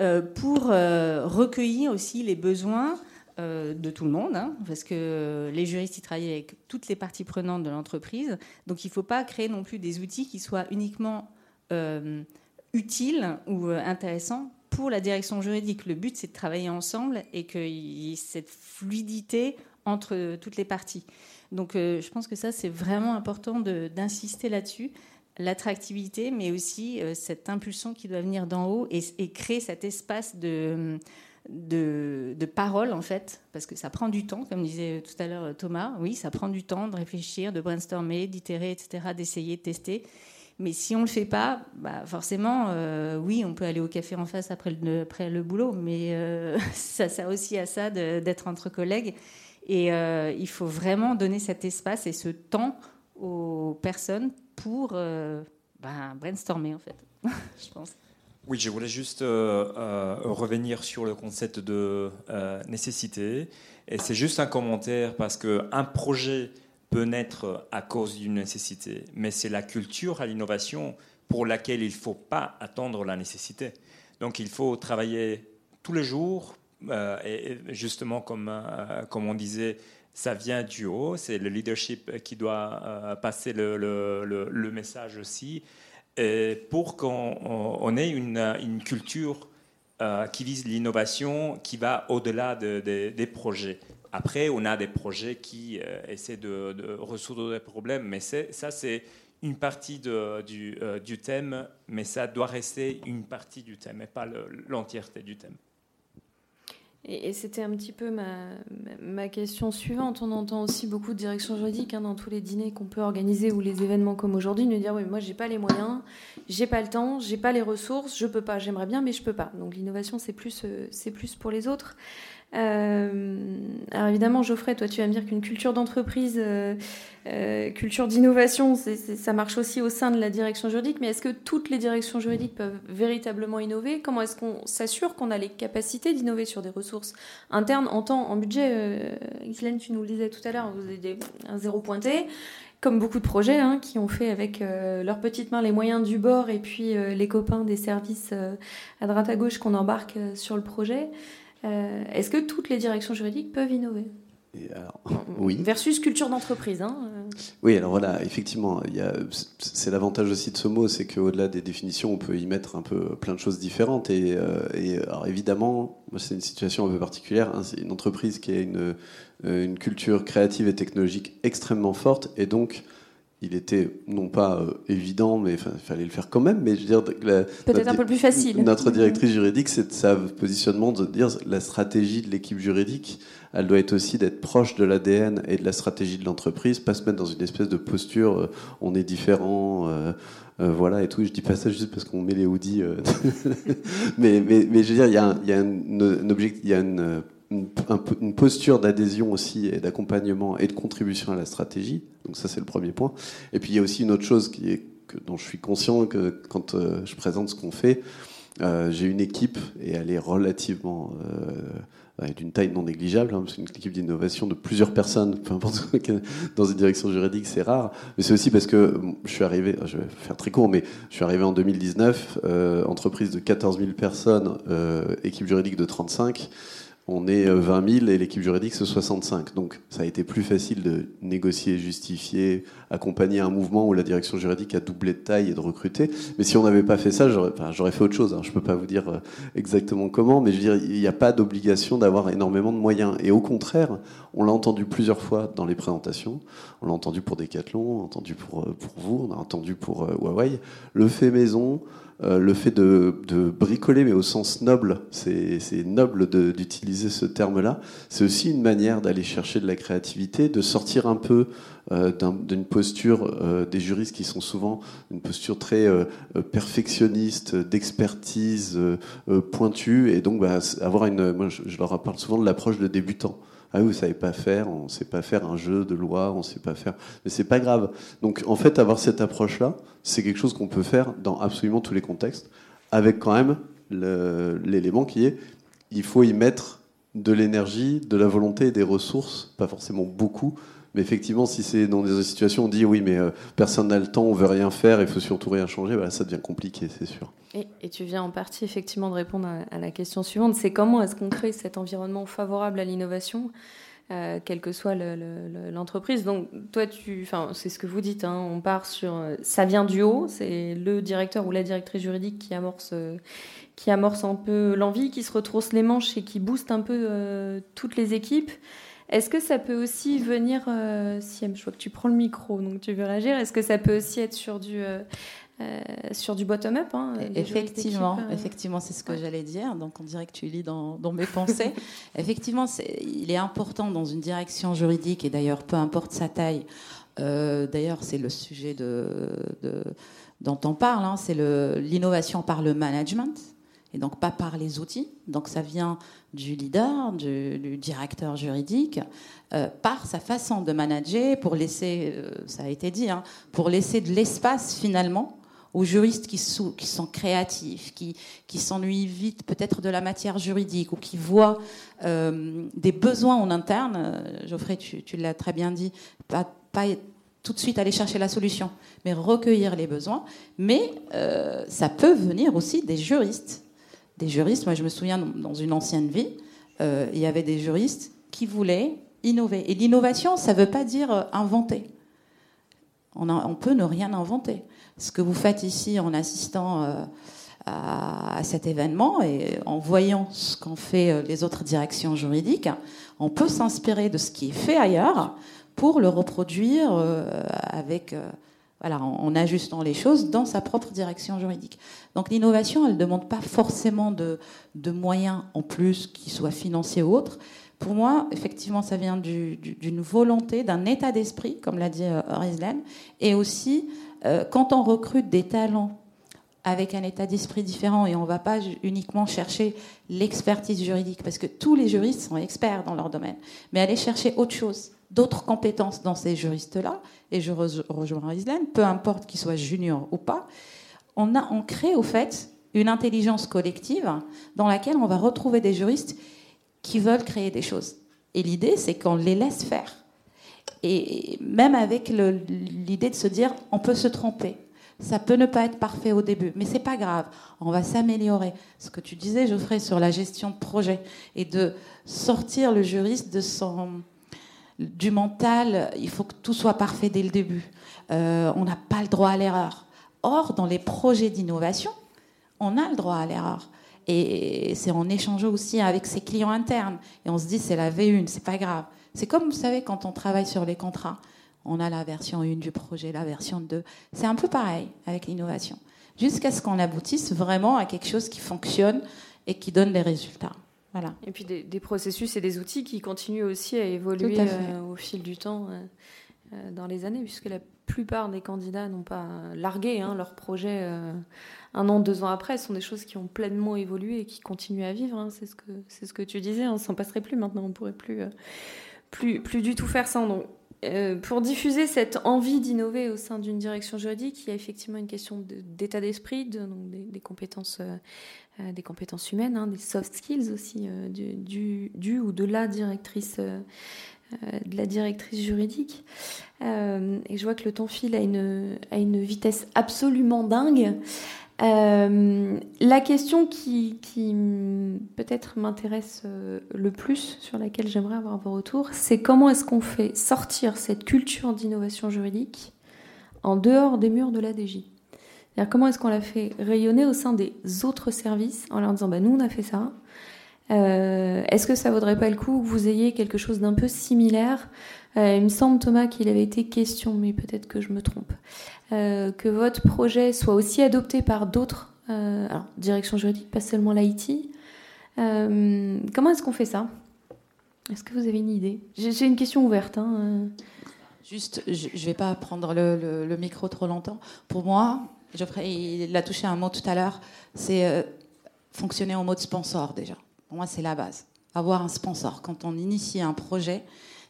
euh, pour euh, recueillir aussi les besoins euh, de tout le monde, hein, parce que les juristes ils travaillent avec toutes les parties prenantes de l'entreprise, donc il ne faut pas créer non plus des outils qui soient uniquement utiles ou intéressants pour la direction juridique. Le but c'est de travailler ensemble et qu'il y ait cette fluidité entre toutes les parties. Donc euh, je pense que ça, c'est vraiment important d'insister là-dessus, l'attractivité, mais aussi euh, cette impulsion qui doit venir d'en haut et, créer cet espace de, parole, en fait, parce que ça prend du temps, comme disait tout à l'heure Thomas. Oui, ça prend du temps de réfléchir, de brainstormer, d'itérer, etc., d'essayer, de tester. Mais si on ne le fait pas, bah forcément, euh, oui, on peut aller au café en face après le boulot, mais ça sert aussi à ça d'être entre collègues et euh, il faut vraiment donner cet espace et ce temps aux personnes pour euh, ben, brainstormer, en fait, je pense. Oui, je voulais juste euh, revenir sur le concept de nécessité. Et c'est juste un commentaire parce qu'un projet peut naître à cause d'une nécessité, mais c'est la culture à l'innovation pour laquelle il ne faut pas attendre la nécessité. Donc il faut travailler tous les jours euh, et justement, comme, euh, comme on disait, ça vient du haut, c'est le leadership qui doit euh, passer le, message aussi, pour qu'on ait une, culture qui vise l'innovation, qui va au-delà des projets. Après, on a des projets qui essaient de, de, résoudre des problèmes, mais ça, c'est une partie du, du, thème, mais ça doit rester une partie du thème et pas l'entièreté du thème. Et, c'était un petit peu ma, question suivante. On entend aussi beaucoup de directions juridiques hein, dans tous les dîners qu'on peut organiser ou les événements comme aujourd'hui, nous dire oui, moi j'ai pas les moyens, j'ai pas le temps, j'ai pas les ressources, je peux pas. J'aimerais bien, mais je peux pas. Donc l'innovation c'est plus euh, c'est plus pour les autres. Euh, alors évidemment, Geoffrey, toi, tu vas me dire qu'une culture d'entreprise, euh, euh, culture d'innovation, ça marche aussi au sein de la direction juridique. Mais est-ce que toutes les directions juridiques peuvent véritablement innover? Comment est-ce qu'on s'assure qu'on a les capacités d'innover sur des ressources internes en temps, en budget? Euh, tu nous le disais tout à l'heure, vous avez un zéro pointé comme beaucoup de projets hein, qui ont fait avec leurs petites mains les moyens du bord et puis les copains des services à droite à gauche qu'on embarque sur le projet. Euh, est-ce que toutes les directions juridiques peuvent innover? Oui. Versus culture d'entreprise. Hein, euh. Oui, alors voilà, effectivement, c'est l'avantage aussi de ce mot, c'est qu'au-delà des définitions, on peut y mettre un peu plein de choses différentes. Et, euh, alors évidemment, c'est une situation un peu particulière. Hein, c'est une entreprise qui a une, une culture créative et technologique extrêmement forte, et donc il était non pas euh, évident, mais il fallait le faire quand même. Mais je veux dire, peut-être un peu plus facile. Notre directrice juridique, c'est sa positionnement de dire la stratégie de l'équipe juridique, elle doit être aussi d'être proche de l'ADN et de la stratégie de l'entreprise, pas se mettre dans une espèce de posture, euh, on est différent. Euh, voilà et tout. Je dis pas ça juste parce qu'on met les hoodies. mais, mais, mais, je veux dire, il y a un, il y a un, objectif, il y a une une, posture d'adhésion aussi et d'accompagnement et de contribution à la stratégie. Donc ça c'est le premier point. Et puis il y a aussi une autre chose que, dont je suis conscient que quand euh, je présente ce qu'on fait, euh, j'ai une équipe et elle est relativement euh, d'une taille non négligeable. hein, c'est une équipe d'innovation de plusieurs personnes. Peu importe dans une direction juridique, c'est rare. Mais c'est aussi parce que je suis arrivé, je vais faire très court, mais je suis arrivé en 2019, euh, entreprise de 14 000 personnes, équipe juridique de 35. On est euh, 20 000 et l'équipe juridique c'est 65. Donc ça a été plus facile de négocier, justifier, accompagner un mouvement où la direction juridique a doublé de taille et de recruter. Mais si on n'avait pas fait ça, j'aurais fait autre chose. hein. Je peux pas vous dire euh, exactement comment, mais je veux dire, il n'y a pas d'obligation d'avoir énormément de moyens. Et au contraire, on l'a entendu plusieurs fois dans les présentations. On l'a entendu pour Decathlon, on l'a entendu pour, euh, vous, on a entendu pour euh, Huawei. Le fait maison, euh, le fait de, bricoler, mais au sens noble, c'est noble d'utiliser ce terme-là. C'est aussi une manière d'aller chercher de la créativité, de sortir un peu euh, d'un- d'une posture euh, des juristes qui sont souvent une posture très perfectionniste, d'expertise pointue, et donc bah, avoir une. Moi, je, je leur parle souvent de l'approche de débutant. Ah oui, vous savez pas faire, on sait pas faire un jeu de loi, on sait pas faire, mais c'est pas grave. Donc en fait, avoir cette approche-là, c'est quelque chose qu'on peut faire dans absolument tous les contextes, avec quand même l'élément qui est, il faut y mettre de l'énergie, de la volonté et des ressources, pas forcément beaucoup, mais effectivement, si c'est dans des situations où on dit oui, mais euh, personne n'a le temps, on veut rien faire, il faut surtout rien changer, voilà, ça devient compliqué, c'est sûr. Et, tu viens en partie effectivement de répondre à, la question suivante, c'est comment est-ce qu'on crée cet environnement favorable à l'innovation, euh, quelle que soit le- le- le- l'entreprise? Donc toi, tu, enfin, c'est ce que vous dites, hein, on part sur, euh, ça vient du haut, c'est le directeur ou la directrice juridique qui amorce, qui amorce un peu l'envie, qui se retrousse les manches et qui booste un peu toutes les équipes. Est-ce que ça peut aussi venir, euh, Siem, je vois que tu prends le micro, donc tu veux réagir. Est-ce que ça peut aussi être sur du euh, euh, sur du bottom-up hein, juristes Effectivement, euh, effectivement, c'est ce que j'allais dire. Donc, on dirait que tu lis dans, dans mes pensées. effectivement, il est important dans une direction juridique, et d'ailleurs, peu importe sa taille. euh, d'ailleurs, c'est le sujet de, de- dont on parle. hein, c'est l'innovation par le management, et donc pas par les outils. Donc, ça vient du leader, du, directeur juridique, euh, par sa façon de manager, pour laisser, euh, ça a été dit, hein, pour laisser de l'espace finalement aux juristes qui, sont créatifs, qui, s'ennuient vite peut-être de la matière juridique ou qui voient euh, des besoins en interne. Geoffrey, tu, tu l'as très bien dit, pas, pas tout de suite aller chercher la solution, mais recueillir les besoins. Mais ça peut venir aussi des juristes. Des juristes, moi je me souviens dans- une ancienne vie, euh, il y avait des juristes qui voulaient innover. Et l'innovation, ça ne veut pas dire euh, inventer. On, peut ne rien inventer. Ce que vous faites ici en assistant euh, à, cet événement et en voyant ce qu'ont fait les autres directions juridiques, on peut s'inspirer de ce qui est fait ailleurs pour le reproduire avec, voilà, en, ajustant les choses dans sa propre direction juridique. Donc l'innovation, elle ne demande pas forcément de, moyens en plus, qu'ils soient financiers ou autres. Pour moi, effectivement, ça vient du- du- d'une volonté, d'un état d'esprit, comme l'a dit euh, Rislen, et aussi euh, quand on recrute des talents avec un état d'esprit différent et on ne va pas uniquement chercher l'expertise juridique, parce que tous les juristes sont experts dans leur domaine, mais aller chercher autre chose, d'autres compétences dans ces juristes-là, et je re- rejoins Rislen, peu importe qu'ils soient juniors ou pas, on, a, on crée au fait une intelligence collective dans laquelle on va retrouver des juristes qui veulent créer des choses. Et l'idée, c'est qu'on les laisse faire. Et même avec l'idée de se dire, on peut se tromper. Ça peut ne pas être parfait au début, mais c'est pas grave. On va s'améliorer. Ce que tu disais, Geoffrey, sur la gestion de projet et de sortir le juriste de son du mental. Il faut que tout soit parfait dès le début. Euh, on n'a pas le droit à l'erreur. Or, dans les projets d'innovation, on a le droit à l'erreur. Et c'est en échangeant aussi avec ses clients internes. Et on se dit, c'est la V1, c'est pas grave. C'est comme, vous savez, quand on travaille sur les contrats, on a la version 1 du projet, la version 2. C'est un peu pareil avec l'innovation. Jusqu'à ce qu'on aboutisse vraiment à quelque chose qui fonctionne et qui donne des résultats. Voilà. Et puis des, des processus et des outils qui continuent aussi à évoluer à euh, au fil du temps. euh. dans les années, puisque la plupart des candidats n'ont pas largué hein, leur projet un an, deux ans après. Ce sont des choses qui ont pleinement évolué et qui continuent à vivre. Hein. C'est ce que c'est ce que tu disais. On hein. s'en passerait plus maintenant. On pourrait plus plus plus du tout faire ça. Donc euh, pour diffuser cette envie d'innover au sein d'une direction juridique, il y a effectivement une question d'état d'esprit, des, compétences, euh, euh, des compétences humaines, hein, des soft skills aussi du, du, ou de la directrice, de la directrice juridique. et je vois que le temps file à une, à une vitesse absolument dingue. Euh, la question qui, peut-être m'intéresse euh, le plus, sur laquelle j'aimerais avoir vos retours, c'est comment est-ce qu'on fait sortir cette culture d'innovation juridique en dehors des murs de la DJ Comment est-ce qu'on la fait rayonner au sein des autres services en leur disant bah, nous on a fait ça, euh, est-ce que ça vaudrait pas le coup que vous ayez quelque chose d'un peu similaire? Il me semble Thomas qu'il avait été question, mais peut-être que je me trompe. Euh, que votre projet soit aussi adopté par d'autres euh, directions juridiques, pas seulement l'IT. Euh, comment est-ce qu'on fait ça? Est-ce que vous avez une idée? J'ai une question ouverte. Hein, Juste, je ne vais pas prendre le, micro trop longtemps. Pour moi, Geoffrey, il a touché un mot tout à l'heure, c'est fonctionner en mode sponsor déjà. Pour moi, c'est la base. Avoir un sponsor. Quand on initie un projet,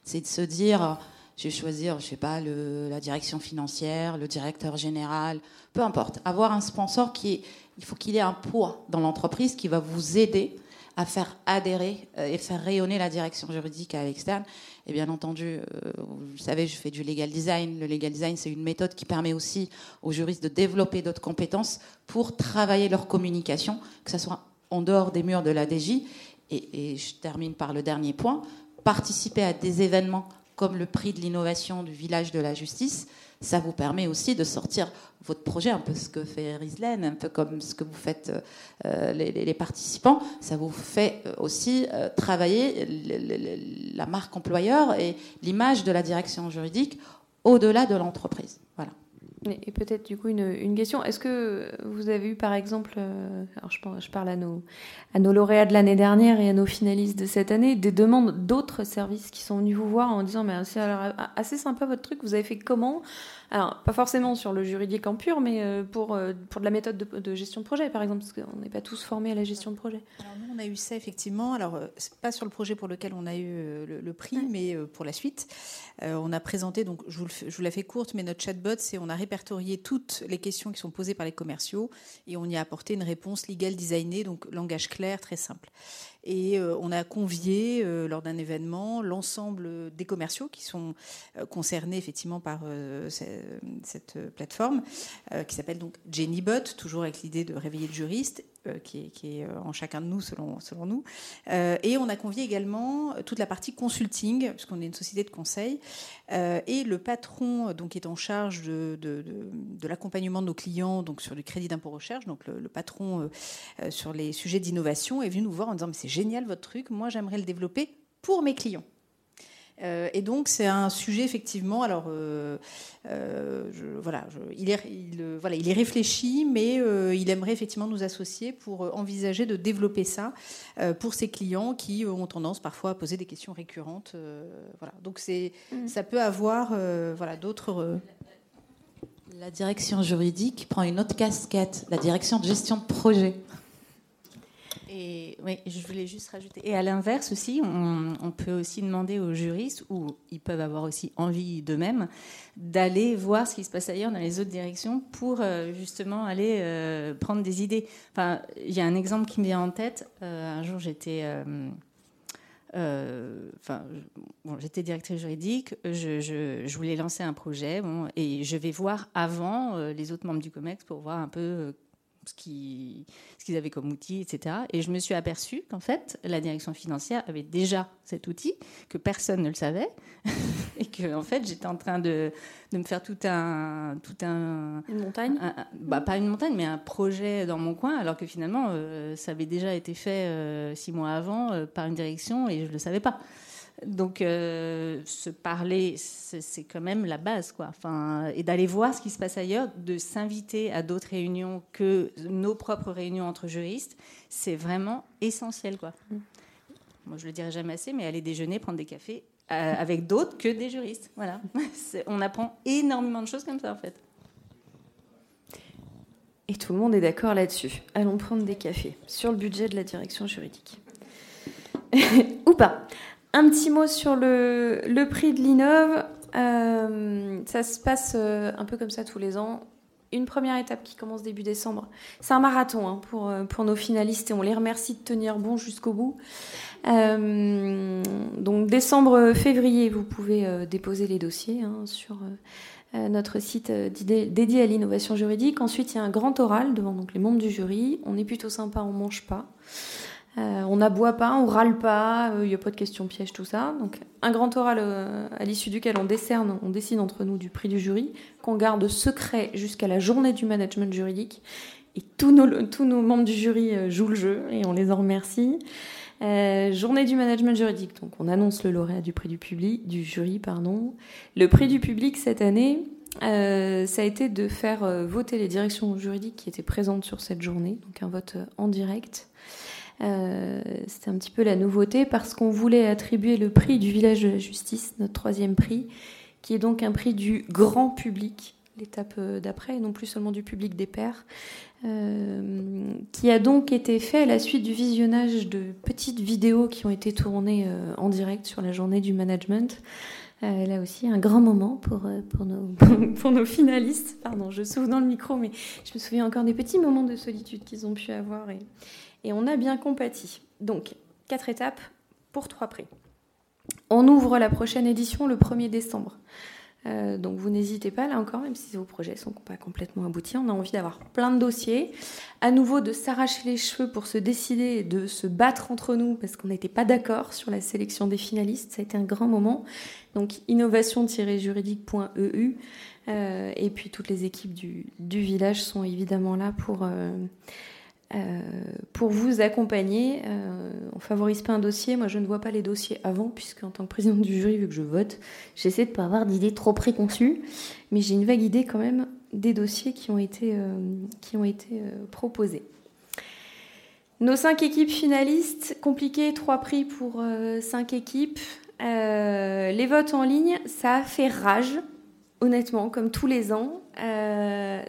c'est de se dire je vais choisir, je sais pas, la direction financière, le directeur général, peu importe. Avoir un sponsor qui il faut qu'il ait un poids dans l'entreprise qui va vous aider à faire adhérer euh, et faire rayonner la direction juridique à l'externe. Et bien entendu, euh, vous savez, je fais du legal design. Le legal design, c'est une méthode qui permet aussi aux juristes de développer d'autres compétences pour travailler leur communication, que ce soit en dehors des murs de la DJ. Et, je termine par le dernier point participer à des événements comme le prix de l'innovation du village de la justice, ça vous permet aussi de sortir votre projet, un peu ce que fait Rieslen, un peu comme ce que vous faites euh, les, participants. Ça vous fait euh, aussi euh, travailler la marque employeur et l'image de la direction juridique au-delà de l'entreprise. Voilà. Et peut-être du coup une, question. Est-ce que vous avez eu par exemple, euh, alors je, je parle à nos, à nos lauréats de l'année dernière et à nos finalistes de cette année, des demandes d'autres services qui sont venus vous voir en disant mais c'est assez sympa votre truc, vous avez fait comment? Alors, pas forcément sur le juridique en pur, mais euh, pour, euh, pour de la méthode de, gestion de projet, par exemple, parce qu'on n'est pas tous formés à la gestion de projet. Alors, nous, on a eu ça, effectivement. Alors, euh, c'est pas sur le projet pour lequel on a eu le, prix, mais pour la suite. on a présenté, donc, je vous, je vous la fais courte, mais notre chatbot, c'est on a répertorié toutes les questions qui sont posées par les commerciaux et on y a apporté une réponse légale designée, donc langage clair, très simple. Et euh, on a convié euh, lors d'un événement l'ensemble des commerciaux qui sont euh, concernés effectivement par cette plateforme qui s'appelle donc JennyBot, toujours avec l'idée de réveiller le juriste qui est, en chacun de nous selon, nous. Et on a convié également toute la partie consulting, puisqu'on est une société de conseil. et le patron donc, est en charge de, l'accompagnement de nos clients donc, sur le crédit d'impôt recherche, donc le, patron sur les sujets d'innovation, est venu nous voir en disant Mais c'est génial votre truc, moi j'aimerais le développer pour mes clients. Euh, et donc c'est un sujet effectivement. Alors euh, euh, voilà, il est, il, voilà, il est réfléchi, mais il aimerait effectivement nous associer pour envisager de développer ça pour ses clients qui ont tendance parfois à poser des questions récurrentes. voilà, donc c'est, mm. ça peut avoir voilà d'autres. La direction juridique prend une autre casquette, la direction de gestion de projet. Et oui, je voulais juste rajouter. Et à l'inverse aussi, on, peut aussi demander aux juristes, ou ils peuvent avoir aussi envie d'eux-mêmes, d'aller voir ce qui se passe ailleurs dans les autres directions pour euh, justement aller euh, prendre des idées. Enfin, il y a un exemple qui me vient en tête. Euh, un jour, j'étais. enfin, bon, j'étais directrice juridique, je, voulais lancer un projet, et je vais voir avant les autres membres du COMEX pour voir un peu ce qu'ils avaient comme outil, etc. Et je me suis aperçue qu'en fait, la direction financière avait déjà cet outil, que personne ne le savait, et que en fait, j'étais en train de, de, me faire tout un, tout un une montagne, bah, pas une montagne, mais un projet dans mon coin, alors que finalement, euh, ça avait déjà été fait euh, six mois avant euh, par une direction et je le savais pas. Donc, euh, se parler, c'est quand même la base, quoi. Enfin, et d'aller voir ce qui se passe ailleurs, de s'inviter à d'autres réunions que nos propres réunions entre juristes, c'est vraiment essentiel, quoi. moi je le dirai jamais assez, mais aller déjeuner, prendre des cafés euh, avec d'autres que des juristes. Voilà, on apprend énormément de choses comme ça en fait. Et tout le monde est d'accord là-dessus. Allons prendre des cafés sur le budget de la direction juridique. Ou pas. Un petit mot sur le, prix de l'Innov. Euh, ça se passe euh, un peu comme ça tous les ans. Une première étape qui commence début décembre. C'est un marathon hein, pour, euh, pour nos finalistes et on les remercie de tenir bon jusqu'au bout. donc décembre-février, vous pouvez déposer les dossiers hein, sur notre site dédié à l'innovation juridique. Ensuite, il y a un grand oral devant donc, les membres du jury. On est plutôt sympa, on mange pas. Euh, on n'aboie pas, on râle pas, il euh, n'y a pas de questions pièges, tout ça. Donc un grand oral euh, à l'issue duquel on décerne, on décide entre nous du prix du jury, qu'on garde secret jusqu'à la journée du management juridique. Et tous nos, tous nos membres du jury jouent le jeu et on les en remercie. journée du management juridique, donc on annonce le lauréat du prix du public, du jury, pardon. Le prix du public cette année, ça a été de faire voter les directions juridiques qui étaient présentes sur cette journée, donc un vote en direct. Euh, c'était un petit peu la nouveauté parce qu'on voulait attribuer le prix du village de la justice, notre troisième prix, qui est donc un prix du grand public, l'étape euh, d'après, et non plus seulement du public des pairs, euh, qui a donc été fait à la suite du visionnage de petites vidéos qui ont été tournées en direct sur la journée du management. là aussi, un grand moment pour, pour, nos, pour nos finalistes. Pardon, je souffle dans le micro, mais je me souviens encore des petits moments de solitude qu'ils ont pu avoir. Et, et on a bien compati. Donc, quatre étapes pour trois prix. On ouvre la prochaine édition le 1er décembre. Euh, donc vous n'hésitez pas là encore, même si vos projets ne sont pas complètement aboutis, on a envie d'avoir plein de dossiers, à nouveau de s'arracher les cheveux pour se décider et de se battre entre nous parce qu'on n'était pas d'accord sur la sélection des finalistes, ça a été un grand moment. Donc innovation-juridique.eu euh, et puis toutes les équipes du, village sont évidemment là pour... Euh, euh, pour vous accompagner. Euh, on favorise pas un dossier. Moi, je ne vois pas les dossiers avant, puisque en tant que présidente du jury, vu que je vote, j'essaie de pas avoir d'idées trop préconçues, mais j'ai une vague idée quand même des dossiers qui ont été, euh, qui ont été proposés. Nos cinq équipes finalistes, compliqué, trois prix pour cinq équipes. les votes en ligne, ça a fait rage, honnêtement, comme tous les ans.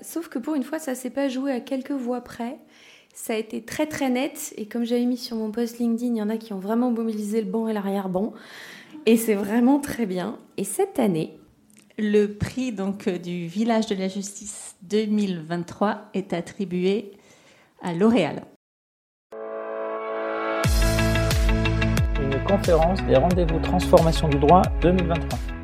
sauf que pour une fois, ça s'est pas joué à quelques voix près. Ça a été très très net et comme j'avais mis sur mon post LinkedIn, il y en a qui ont vraiment mobilisé le banc et l'arrière-banc et c'est vraiment très bien. Et cette année, le prix donc euh, du village de la justice 2023 est attribué à L'Oréal. Une conférence des rendez-vous transformation du droit 2023.